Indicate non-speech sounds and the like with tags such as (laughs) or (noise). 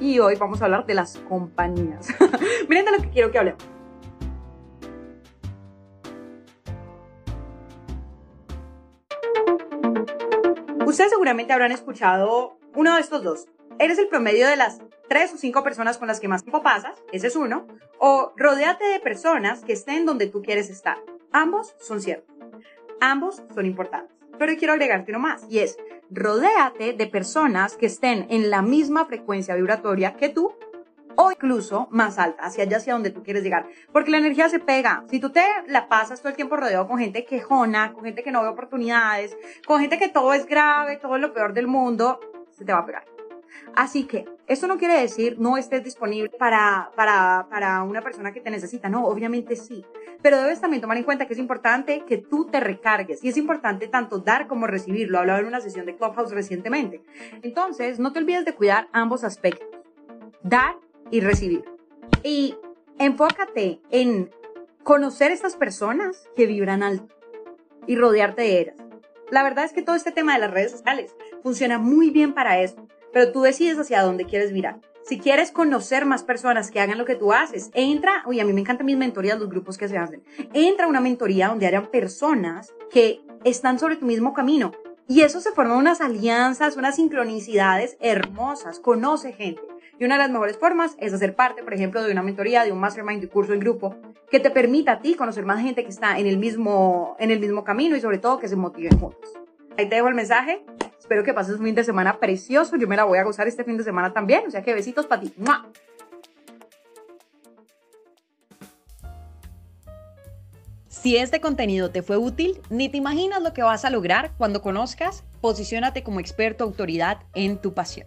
y hoy vamos a hablar de las compañías. (laughs) Miren de lo que quiero que hablemos. Ustedes seguramente habrán escuchado uno de estos dos. Eres el promedio de las tres o cinco personas con las que más tiempo pasas, ese es uno, o rodéate de personas que estén donde tú quieres estar. Ambos son ciertos. Ambos son importantes. Pero quiero agregarte uno más, y es, rodéate de personas que estén en la misma frecuencia vibratoria que tú o incluso más alta, hacia allá, hacia donde tú quieres llegar. Porque la energía se pega. Si tú te la pasas todo el tiempo rodeado con gente quejona, con gente que no ve oportunidades, con gente que todo es grave, todo es lo peor del mundo, se te va a pegar. Así que esto no quiere decir no estés disponible para, para, para una persona que te necesita. No, obviamente sí. Pero debes también tomar en cuenta que es importante que tú te recargues y es importante tanto dar como recibir. Lo hablaba en una sesión de Clubhouse recientemente. Entonces, no te olvides de cuidar ambos aspectos. Dar y recibir. Y enfócate en conocer estas personas que vibran alto y rodearte de ellas. La verdad es que todo este tema de las redes sociales funciona muy bien para eso pero tú decides hacia dónde quieres mirar. Si quieres conocer más personas que hagan lo que tú haces, entra, uy, a mí me encantan mis mentorías, los grupos que se hacen. Entra a una mentoría donde hayan personas que están sobre tu mismo camino. Y eso se forman unas alianzas, unas sincronicidades hermosas. Conoce gente. Y una de las mejores formas es hacer parte, por ejemplo, de una mentoría, de un mastermind, de un curso en grupo, que te permita a ti conocer más gente que está en el mismo, en el mismo camino y sobre todo que se motiven juntos. Ahí te dejo el mensaje. Espero que pases un fin de semana precioso. Yo me la voy a gozar este fin de semana también. O sea que besitos para ti. Si este contenido te fue útil, ni te imaginas lo que vas a lograr cuando conozcas Posiciónate como experto autoridad en tu pasión.